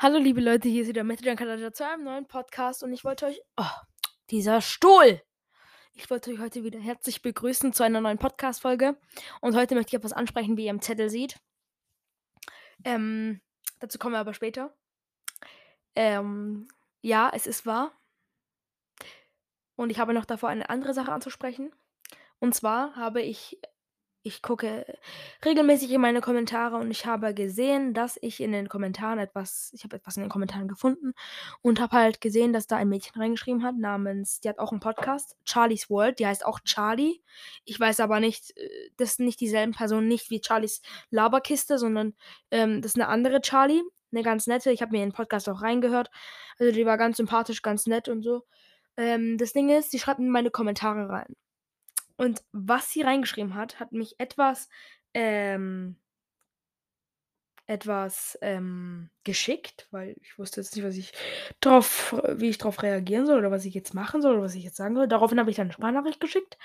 Hallo liebe Leute, hier ist wieder Method Kanada zu einem neuen Podcast und ich wollte euch, oh, dieser Stuhl! Ich wollte euch heute wieder herzlich begrüßen zu einer neuen Podcast-Folge und heute möchte ich etwas ansprechen, wie ihr im Zettel seht. Ähm, dazu kommen wir aber später. Ähm, ja, es ist wahr. Und ich habe noch davor eine andere Sache anzusprechen. Und zwar habe ich ich gucke regelmäßig in meine Kommentare und ich habe gesehen, dass ich in den Kommentaren etwas ich habe etwas in den Kommentaren gefunden und habe halt gesehen, dass da ein Mädchen reingeschrieben hat namens die hat auch einen Podcast, Charlie's World, die heißt auch Charlie. Ich weiß aber nicht, äh, das sind nicht dieselben Personen, nicht wie Charlies Laberkiste, sondern, ähm, das ist eine andere Charlie, eine ganz nette. Ich habe mir den Podcast auch reingehört. Also, die war ganz sympathisch, ganz nett und so. Ähm, das Ding ist, sie schreibt in meine Kommentare rein. Und was sie reingeschrieben hat, hat mich etwas, ähm etwas, ähm, geschickt, weil ich wusste jetzt nicht, was ich drauf wie ich drauf reagieren soll oder was ich jetzt machen soll oder was ich jetzt sagen soll. Daraufhin habe ich dann 'ne Sprachnachricht geschickt.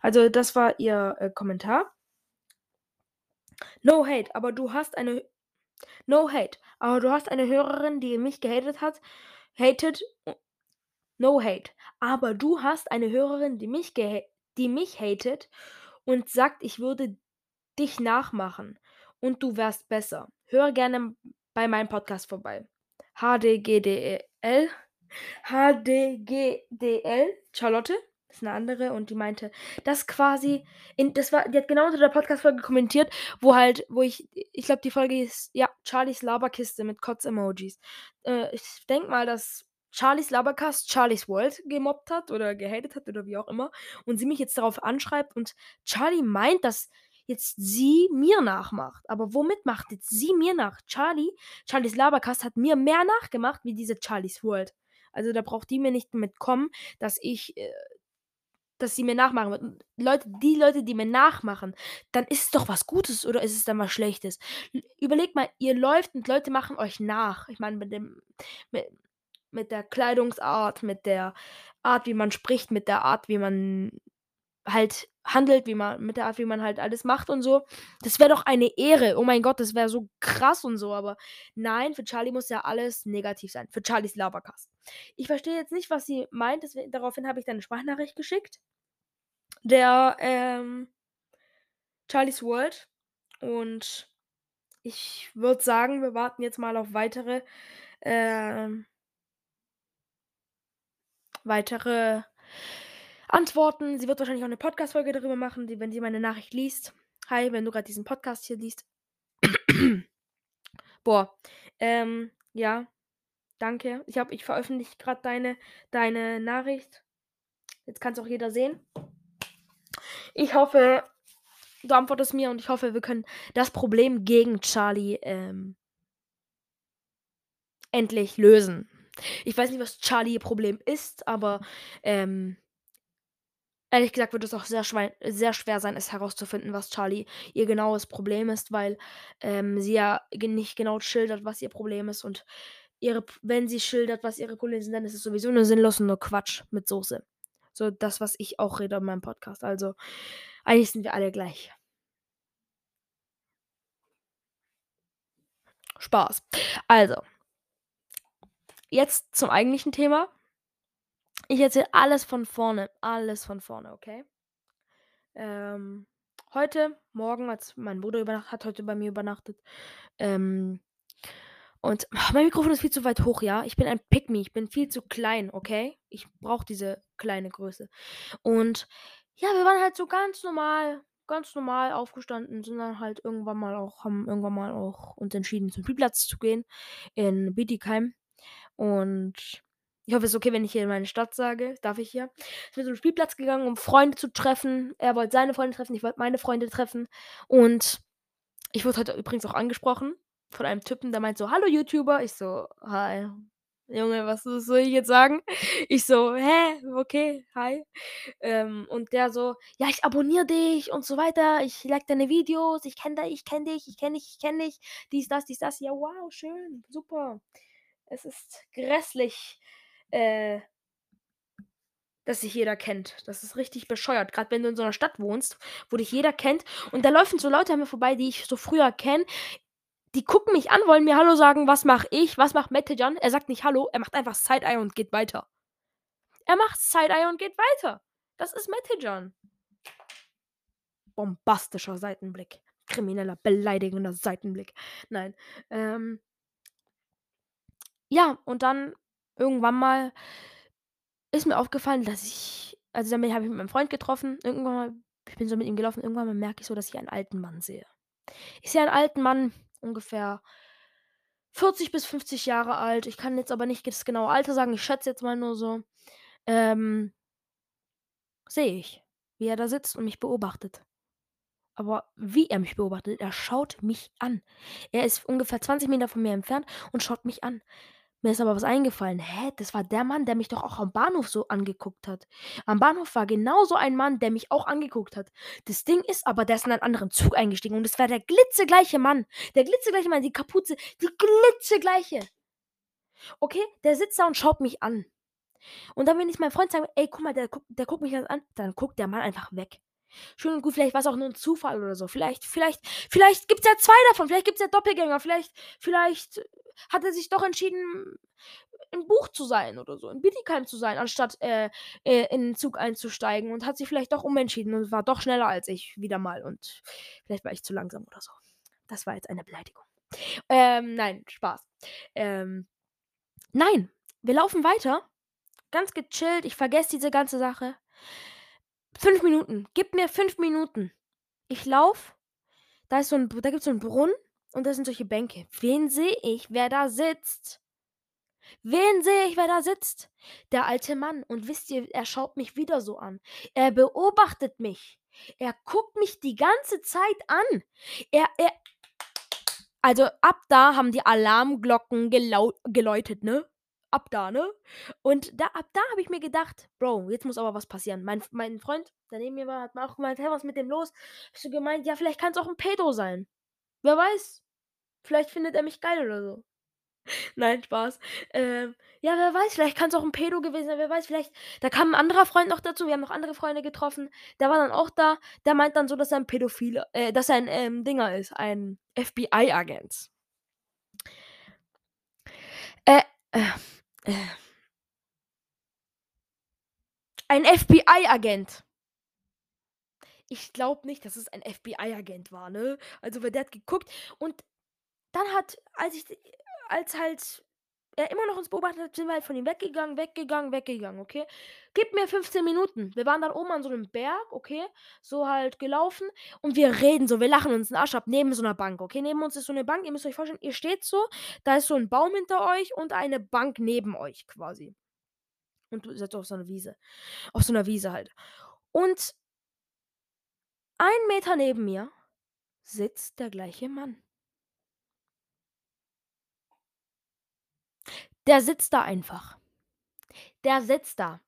Also, das war ihr, äh, Kommentar. No hate, aber du hast eine no hate, aber du hast eine Hörerin, die mich gehatet hat hatet no hate, aber du hast eine Hörerin, die mich geha die mich hatet und sagt, ich würde dich nachmachen und du wärst besser. Hör gerne bei meinem Podcast vorbei. HDGDL HDGDL Charlotte ist 'ne andere und die meinte, dass quasi in das war die hat genau unter der Podcast-Folge kommentiert, wo halt wo ich ich glaube, die Folge hieß, ja, Charlies Laberkiste mit Kotz-Emojis. Äh, ich denke mal, dass Charlies Labercast Charlie's World gemobbt hat oder gehatet hat oder wie auch immer und sie mich jetzt darauf anschreibt und Charlie meint, dass jetzt sie mir nachmacht. Aber womit macht jetzt sie mir nach? Charlie Charlies Labercast hat mir mehr nachgemacht wie diese Charlie's World. Also, da braucht die mir nicht mit kommen, dass ich äh, dass sie mir nachmachen wird. Leute die Leute, die mir nachmachen, dann ist es doch was Gutes oder ist es dann was Schlechtes? Überlegt mal, ihr läuft und Leute machen euch nach. Ich meine, mit dem mit mit der Kleidungsart, mit der Art, wie man spricht, mit der Art, wie man halt handelt, wie man mit der Art, wie man halt alles macht und so. Das wäre doch eine Ehre. Oh mein Gott, das wäre so krass und so, aber nein, für Charlie muss ja alles negativ sein. Für Charlies Labercast. Ich verstehe jetzt nicht, was sie meint, deswegen daraufhin habe ich dann 'ne Sprachnachricht geschickt. Der, ähm Charlie's World und ich würde sagen, wir warten jetzt mal auf weitere, ähm weitere Antworten. Sie wird wahrscheinlich auch 'ne Podcast-Folge darüber machen, die wenn sie meine Nachricht liest. Hi, wenn du grad diesen Podcast hier liest. Boah, ähm, ja, danke. Ich habe ich veröffentliche grad deine deine Nachricht. Jetzt kann's auch jeder sehen. Ich hoffe, du antwortest mir und ich hoffe, wir können das Problem gegen Charlie, ähm endlich lösen. Ich weiß nicht, was Charlie ihr Problem ist, aber, ähm ehrlich gesagt wird es auch sehr sehr schwer sein, es herauszufinden, was Charlie ihr genaues Problem ist, weil, ähm, sie ja nicht genau schildert, was ihr Problem ist und ihre wenn sie schildert, was ihre Probleme sind, dann ist es sowieso nur sinnlos und nur Quatsch mit Soße. So das, was ich auch rede in meinem Podcast. Also, eigentlich sind wir alle gleich. Spaß. Also jetzt zum eigentlichen Thema. Ich erzähle alles von vorne, alles von vorne, okay? Ähm, heute Morgen, als mein Bruder übernachtet hat heute bei mir übernachtet, ähm und mein Mikrofon ist viel zu weit hoch, ja? Ich bin ein me, ich bin viel zu klein, okay? Ich brauche diese kleine Größe. Und ja, wir waren halt so ganz normal ganz normal aufgestanden, sind dann halt irgendwann mal auch haben irgendwann mal auch uns entschieden, zum Spielplatz zu gehen in Bietigheim. Und ich hoffe, es ist okay, wenn ich hier meine Stadt sage. Darf ich hier? Sind wir zum Spielplatz gegangen, um Freunde zu treffen. Er wollte seine Freunde treffen, ich wollte meine Freunde treffen. Und ich wurde heute übrigens auch angesprochen von einem Typen, der meint so: „Hallo YouTuber.“ Ich so: „Hi.“ Junge, was soll ich jetzt sagen? Ich so: „Hä? Okay, hi.“ Ähm, und der so: „Ja, ich abonniere dich und so weiter. Ich like deine Videos. Ich kenne da ich kenne dich, ich kenne dich, ich kenne dich. Dies, das, dies, das.“ Ja, wow, schön, super. Es ist grässlich, äh dass dich jeder kennt. Das ist richtig bescheuert, grad wenn du in so 'ner Stadt wohnst, wo dich jeder kennt und da laufen so Leute an mir vorbei, die ich so früher kenne, Die gucken mich an, wollen mir Hallo sagen. Was mache ich? Was macht Mettejan? Er sagt nicht Hallo, er macht einfach Side-Eye und geht weiter. Er macht Side-Eye und geht weiter. Das ist Mettejan. Bombastischer Seitenblick. Krimineller, beleidigender Seitenblick. Nein. Ähm, ja, und dann irgendwann mal ist mir aufgefallen, dass ich also, damit habe ich mit meinem Freund getroffen. Irgendwann mal ich bin so mit ihm gelaufen, irgendwann mal merke ich so, dass ich einen alten Mann sehe. Ich sehe einen alten Mann, ungefähr 40 bis 50 Jahre alt. Ich kann jetzt aber nicht das genaue Alter sagen, ich schätze jetzt mal nur so. Ähm sehe ich, wie er da sitzt und mich beobachtet. Aber wie er mich beobachtet, er schaut mich an. Er ist ungefähr 20 Meter von mir entfernt und schaut mich an. Mir ist aber was eingefallen. Hä, das war der Mann, der mich doch auch am Bahnhof so angeguckt hat. Am Bahnhof war genauso ein Mann, der mich auch angeguckt hat. Das Ding ist aber, der ist in einen anderen Zug eingestiegen und es war der glitzegleiche Mann. Der glitzegleiche Mann, die Kapuze, die glitzegleiche. Okay, der sitzt da und schaut mich an. Und dann, wenn ich meinem Freund sage, ey, guck mal, der, der guckt mich ganz an, dann guckt der Mann einfach weg. Schön und gut, vielleicht war es auch nur ein Zufall oder so. Vielleicht, vielleicht, vielleicht gibt es ja zwei davon. Vielleicht gibt es ja Doppelgänger. Vielleicht, vielleicht hat er sich doch entschieden, im Buch zu sein oder so, in Bietigheim zu sein, anstatt äh, äh, in den Zug einzusteigen und hat sich vielleicht doch umentschieden und war doch schneller als ich wieder mal und vielleicht war ich zu langsam oder so. Das war jetzt eine Beleidigung. Ähm, nein, Spaß. Ähm, nein, wir laufen weiter. Ganz gechillt. Ich vergesse diese ganze Sache. Fünf Minuten. Gib mir fünf Minuten. Ich laufe. Da ist so ein, da gibt es so einen Brunnen und da sind solche Bänke. Wen sehe ich, wer da sitzt? Wen sehe ich, wer da sitzt? Der alte Mann. Und wisst ihr, er schaut mich wieder so an. Er beobachtet mich. Er guckt mich die ganze Zeit an. Er, er. Also ab da haben die Alarmglocken geläutet, ne? Ab da, ne? Und da, ab da habe ich mir gedacht, Bro, jetzt muss aber was passieren. Mein, mein Freund, der neben mir war, hat mir auch gemeint, hey, was mit dem los? Ich so gemeint, ja, vielleicht kann es auch ein Pedo sein. Wer weiß? Vielleicht findet er mich geil oder so. Nein, Spaß. Ähm, ja, wer weiß, vielleicht kann es auch ein Pedo gewesen sein, wer weiß, vielleicht. Da kam ein anderer Freund noch dazu, wir haben noch andere Freunde getroffen. Der war dann auch da, der meint dann so, dass er ein Pädophile, äh, dass er ein ähm, Dinger ist, ein FBI-Agent. Äh, äh, äh. Ein FBI-Agent. Ich glaube nicht, dass es ein FBI-Agent war, ne? Also, weil der hat geguckt und dann hat, als ich, als halt er immer noch uns beobachtet sind wir halt von ihm weggegangen, weggegangen, weggegangen, okay? Gib mir 15 Minuten. Wir waren dann oben an so einem Berg, okay? So halt gelaufen und wir reden so, wir lachen uns den Arsch ab neben so einer Bank, okay? Neben uns ist so eine Bank, ihr müsst euch vorstellen, ihr steht so, da ist so ein Baum hinter euch und eine Bank neben euch quasi. Und du seid auf so einer Wiese. Auf so einer Wiese halt. Und ein Meter neben mir sitzt der gleiche Mann. Der sitzt da einfach. Der sitzt da.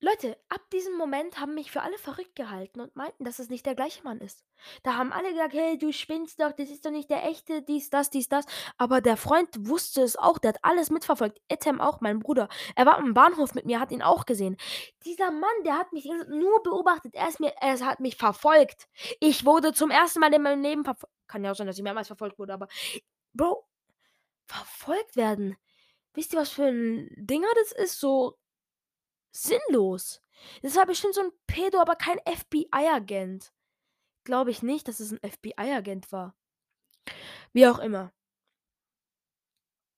Leute, ab diesem Moment haben mich für alle verrückt gehalten und meinten, dass es nicht der gleiche Mann ist. Da haben alle gesagt, hey, du spinnst doch, das ist doch nicht der echte, dies, das, dies, das. Aber der Freund wusste es auch, der hat alles mitverfolgt. Etem auch, mein Bruder. Er war am Bahnhof mit mir, hat ihn auch gesehen. Dieser Mann, der hat mich nur beobachtet, er, ist mir, er hat mich verfolgt. Ich wurde zum ersten Mal in meinem Leben verfolgt. Kann ja auch sein, dass ich mehrmals verfolgt wurde, aber Bro, verfolgt werden. Wisst ihr, was für ein Dinger das ist? So sinnlos. Das war bestimmt so ein Pedo, aber kein FBI-Agent. Glaube ich nicht, dass es ein FBI-Agent war. Wie auch immer.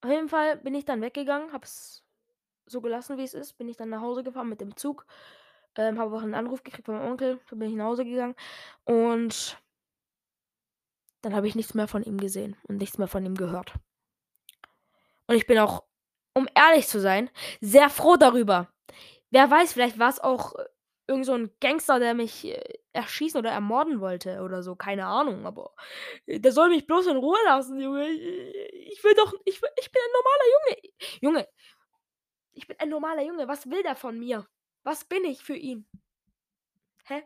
Auf jeden Fall bin ich dann weggegangen, hab's so gelassen, wie es ist. Bin ich dann nach Hause gefahren mit dem Zug. Ähm, habe auch einen Anruf gekriegt von meinem Onkel. Dann bin ich nach Hause gegangen. Und dann habe ich nichts mehr von ihm gesehen und nichts mehr von ihm gehört. Und ich bin auch um ehrlich zu sein, sehr froh darüber. Wer weiß, vielleicht war es auch äh, irgend so ein Gangster, der mich äh, erschießen oder ermorden wollte oder so, keine Ahnung, aber äh, der soll mich bloß in Ruhe lassen, Junge. Ich will doch, ich, ich bin ein normaler Junge. Junge, ich bin ein normaler Junge. Was will der von mir? Was bin ich für ihn? Hä?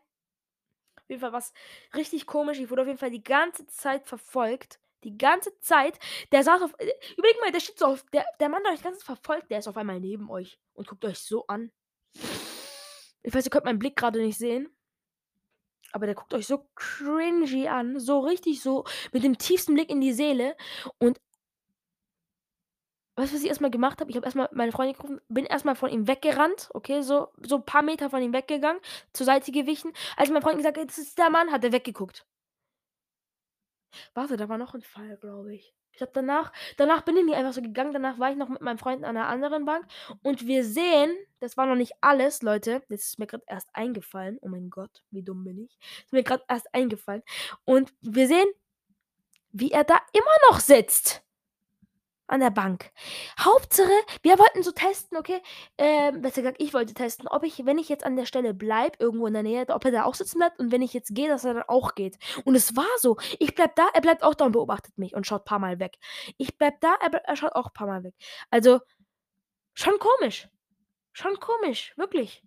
Auf jeden Fall was richtig komisch. Ich wurde auf jeden Fall die ganze Zeit verfolgt. Die ganze Zeit. Der saß auf. Äh, überleg mal, der steht so auf. Der, der Mann, der euch Zeit verfolgt, der ist auf einmal neben euch und guckt euch so an. Ich weiß, ihr könnt meinen Blick gerade nicht sehen. Aber der guckt euch so cringy an, so richtig so mit dem tiefsten Blick in die Seele und weißt du, was ich erst mal gemacht habe? Ich habe erst mal meine Freundin gerufen, bin erst mal von ihm weggerannt, okay, so so paar Meter von ihm weggegangen, zur Seite gewichen. Als mein Freund gesagt hat: „Das ist der Mann“, hat er weggeguckt. Warte, da war noch 'n Fall, glaube ich. Ich glaube, danach danach bin ich nicht einfach so gegangen. Danach war ich noch mit meinem Freund an 'ner anderen Bank und wir sehen das war noch nicht alles, Leute. Das ist mir grad erst eingefallen. Oh mein Gott, wie dumm bin ich? Ist mir grad erst eingefallen. Und wir sehen, wie er da immer noch sitzt an der Bank. Hauptsache, wir wollten so testen, okay, ähm, besser gesagt, ich wollte testen, ob ich, wenn ich jetzt an der Stelle bleibe, irgendwo in der Nähe, ob er da auch sitzen bleibt und wenn ich jetzt gehe, dass er dann auch geht. Und es war so. Ich bleib da, er bleibt auch da und beobachtet mich und schaut paar Mal weg. Ich bleib da, er, er schaut auch paar Mal weg. Also schon komisch. Schon komisch, wirklich.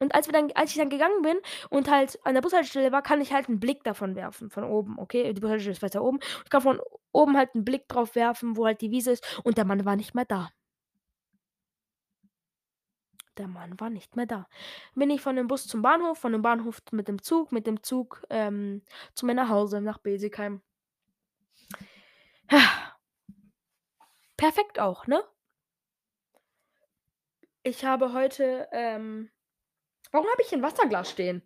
Und als wir dann als ich dann gegangen bin und halt an der Bushaltestelle war, kann ich halt 'n Blick davon werfen, von oben, okay? Die Bushaltestelle ist weiter oben. Ich kann von oben halt 'n Blick drauf werfen, wo halt die Wiese ist und der Mann war nicht mehr da. Der Mann war nicht mehr da. Bin ich von dem Bus zum Bahnhof, von dem Bahnhof mit dem Zug, mit dem Zug, ähm, zu mir nach Hause, nach Besigheim. Perfekt auch, ne? Ich habe heute, ähm warum habe ich hier 'n Wasserglas stehen?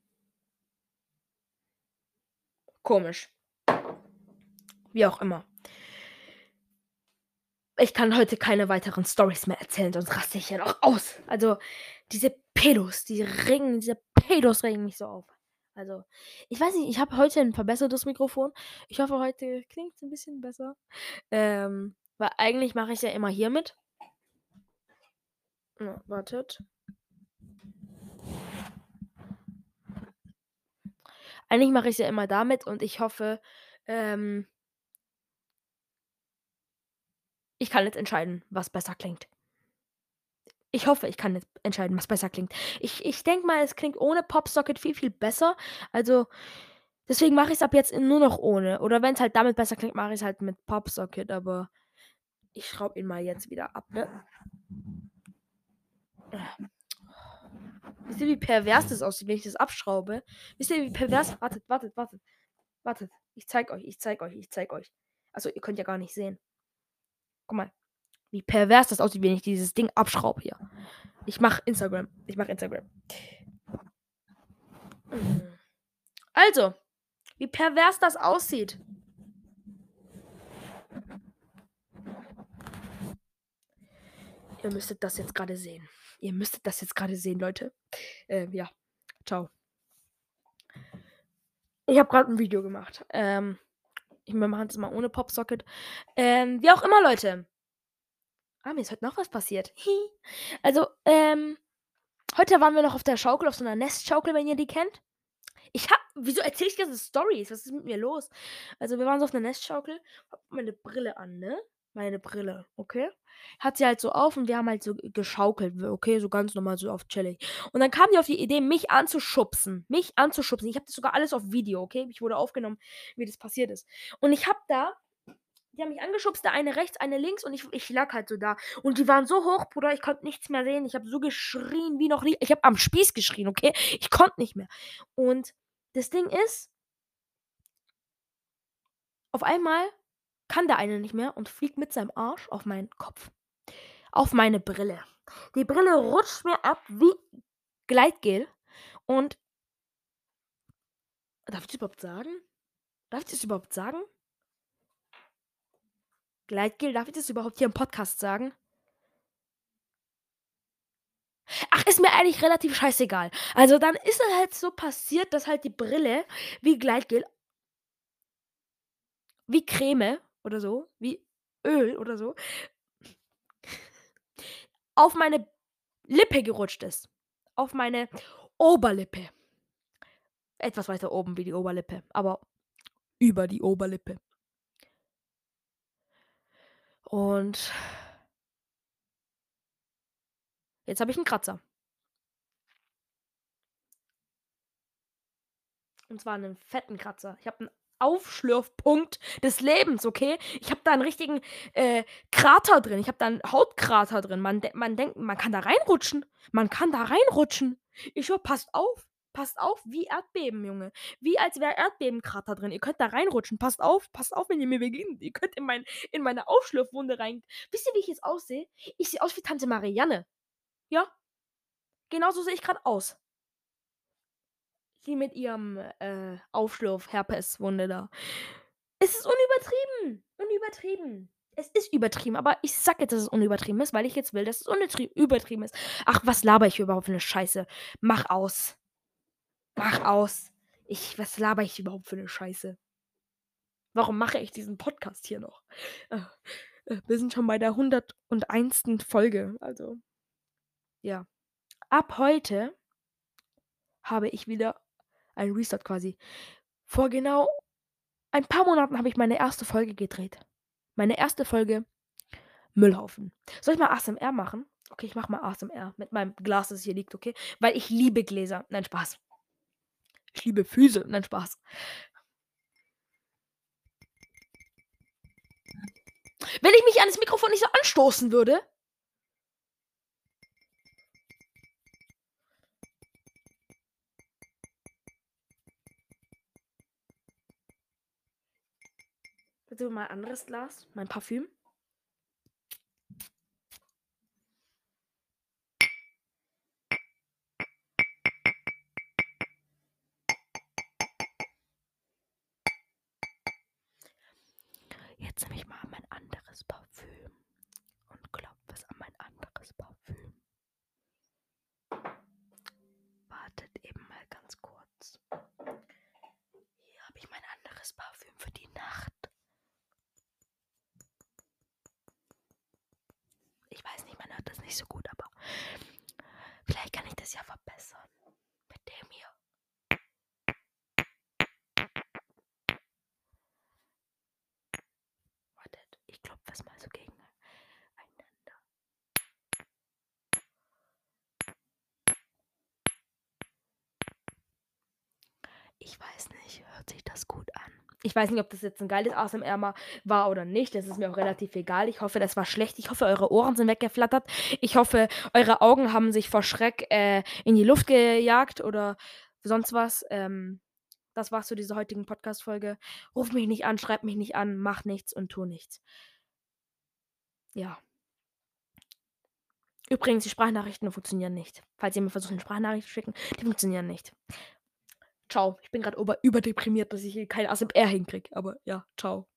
Komisch. Wie auch immer. Ich kann heute keine weiteren Storys mehr erzählen, sonst raste ich hier noch aus. Also, diese Pedos, die regen diese Pedos regen mich so auf. Also, ich weiß nicht, ich habe heute 'n verbessertes Mikrofon. Ich hoffe, heute klingt's 'n bisschen besser. Ähm, weil eigentlich mache ich's ja immer hiermit. Ja, wartet. Eigentlich mache ich's ja immer damit und ich hoffe, ähm ich kann jetzt entscheiden, was besser klingt. Ich hoffe, ich kann jetzt entscheiden, was besser klingt. Ich ich denke mal, es klingt ohne Popsocket viel, viel besser. Also, deswegen mache ich's ab jetzt nur noch ohne. Oder wenn's halt damit besser klingt, mache ich's halt mit Popsocket, aber ich schraube ihn mal jetzt wieder ab, ne? Wisst ihr, wie pervers das aussieht, wenn ich das abschraube? Wisst ihr, wie pervers wartet, wartet, wartet. Wartet. Ich zeige euch, ich zeige euch, ich zeige euch. Also, ihr könnt ja gar nicht sehen. Guck mal, wie pervers das aussieht, wenn ich dieses Ding abschraube hier. Ich mache Instagram. Ich mache Instagram. Also, wie pervers das aussieht. Ihr müsstet das jetzt grade sehen. Ihr müsstet das jetzt grade sehen, Leute. Ähm, ja. Tschau. Ich habe grad 'n Video gemacht. Ähm, ich wir machen's mal ohne Popsocket. Ähm, wie auch immer, Leute. Ah, mir ist heute noch was passiert. Also, ähm, heute waren wir noch auf der Schaukel, auf so 'ner Nestschaukel, wenn ihr die kennt. Ich habe wieso erzähle ich ganze Storys? Was ist mit mir los? Also, wir waren so auf 'ner Nestschaukel, habe meine Brille an, ne? Meine Brille, okay? Hat sie halt so auf und wir haben halt so geschaukelt, okay, so ganz normal, so auf chillig. Und dann kam die auf die Idee, mich anzuschubsen. Mich anzuschubsen. Ich habe das sogar alles auf Video, okay? Ich wurde aufgenommen, wie das passiert ist. Und ich habe da die haben mich angeschubst, der eine rechts, eine links und ich ich lag halt so da. Und die waren so hoch, Bruder, ich konnte nichts mehr sehen. Ich habe so geschrien wie noch nie. Ich habe am Spieß geschrien, okay? Ich konnte nicht mehr. Und das Ding ist auf einmal kann der eine nicht mehr und fliegt mit seinem Arsch auf meinen Kopf. Auf meine Brille. Die Brille rutscht mir ab wie Gleitgel und Darf ich das überhaupt sagen? Darf ich das überhaupt sagen? Gleitgel, darf ich das überhaupt hier im Podcast sagen? Ach, ist mir eigentlich relativ scheißegal. Also, dann ist es halt so passiert, dass halt die Brille wie Gleitgel wie Creme oder so, wie Öl oder so auf meine Lippe gerutscht ist. Auf meine Oberlippe. Etwas weiter oben wie die Oberlippe, aber über die Oberlippe. Und jetzt habe ich 'n Kratzer. Und zwar 'nen fetten Kratzer. Ich habe 'n Aufschlürfpunkt des Lebens, okay? Ich habe da 'n richtigen, äh, Krater drin. Ich habe da 'n Hautkrater drin. Man de man denkt, man kann da reinrutschen. Man kann da reinrutschen. Ich schwöre, passt auf. Passt auf, wie Erdbeben, Junge. Wie als wäre Erdbebenkrater drin. Ihr könnt da reinrutschen. Passt auf, passt auf, wenn ihr mir beginnt. Ihr könnt in, mein, in meine Aufschlürfwunde rein. Wisst ihr, wie ich jetzt aussehe? Ich sehe aus wie Tante Marianne. Ja? Genauso sehe ich gerade aus. Sie mit ihrem äh, Aufschlurf-Herpeswunde da. Es ist unübertrieben. Unübertrieben. Es ist übertrieben, aber ich sag jetzt, dass es unübertrieben ist, weil ich jetzt will, dass es übertrieben ist. Ach, was laber ich überhaupt für eine Scheiße? Mach aus. Mach aus. Ich, was laber ich überhaupt für eine Scheiße? Warum mache ich diesen Podcast hier noch? Äh, äh, wir sind schon bei der 101. Folge. Also, ja. Ab heute habe ich wieder ein Restart quasi. Vor genau ein paar Monaten habe ich meine erste Folge gedreht. Meine erste Folge Müllhaufen. Soll ich mal ASMR machen? Okay, ich mache mal ASMR mit meinem Glas, das hier liegt, okay? Weil ich liebe Gläser. Nein, Spaß. Ich liebe Füße. Nein, Spaß. Wenn ich mich an das Mikrofon nicht so anstoßen würde. Bitte mal ein anderes Glas. Mein Parfüm. Jetzt nehme ich mal mein anderes Parfüm und klopfe es an mein anderes Parfüm. Wartet eben mal ganz kurz. Hier habe ich mein anderes Parfüm für die Nacht. Ich weiß nicht, man hört das nicht so gut, aber vielleicht kann ich das ja verbessern. Mit dem hier. Wartet, ich klopfe es mal so gegeneinander. Ich weiß nicht, hört sich das gut? Ich weiß nicht, ob das jetzt ein geiles ASMR war oder nicht. Das ist mir auch relativ egal. Ich hoffe, das war schlecht. Ich hoffe, eure Ohren sind weggeflattert. Ich hoffe, eure Augen haben sich vor Schreck äh, in die Luft gejagt oder sonst was. Ähm, das war's zu dieser heutigen Podcast-Folge. Ruf mich nicht an, schreib mich nicht an, mach nichts und tu nichts. Ja. Übrigens, die Sprachnachrichten funktionieren nicht. Falls ihr mir versucht, eine Sprachnachricht zu schicken, die funktionieren nicht. Ciao. Ich bin gerade überdeprimiert, dass ich hier kein ASMR hinkriege. Aber ja, ciao.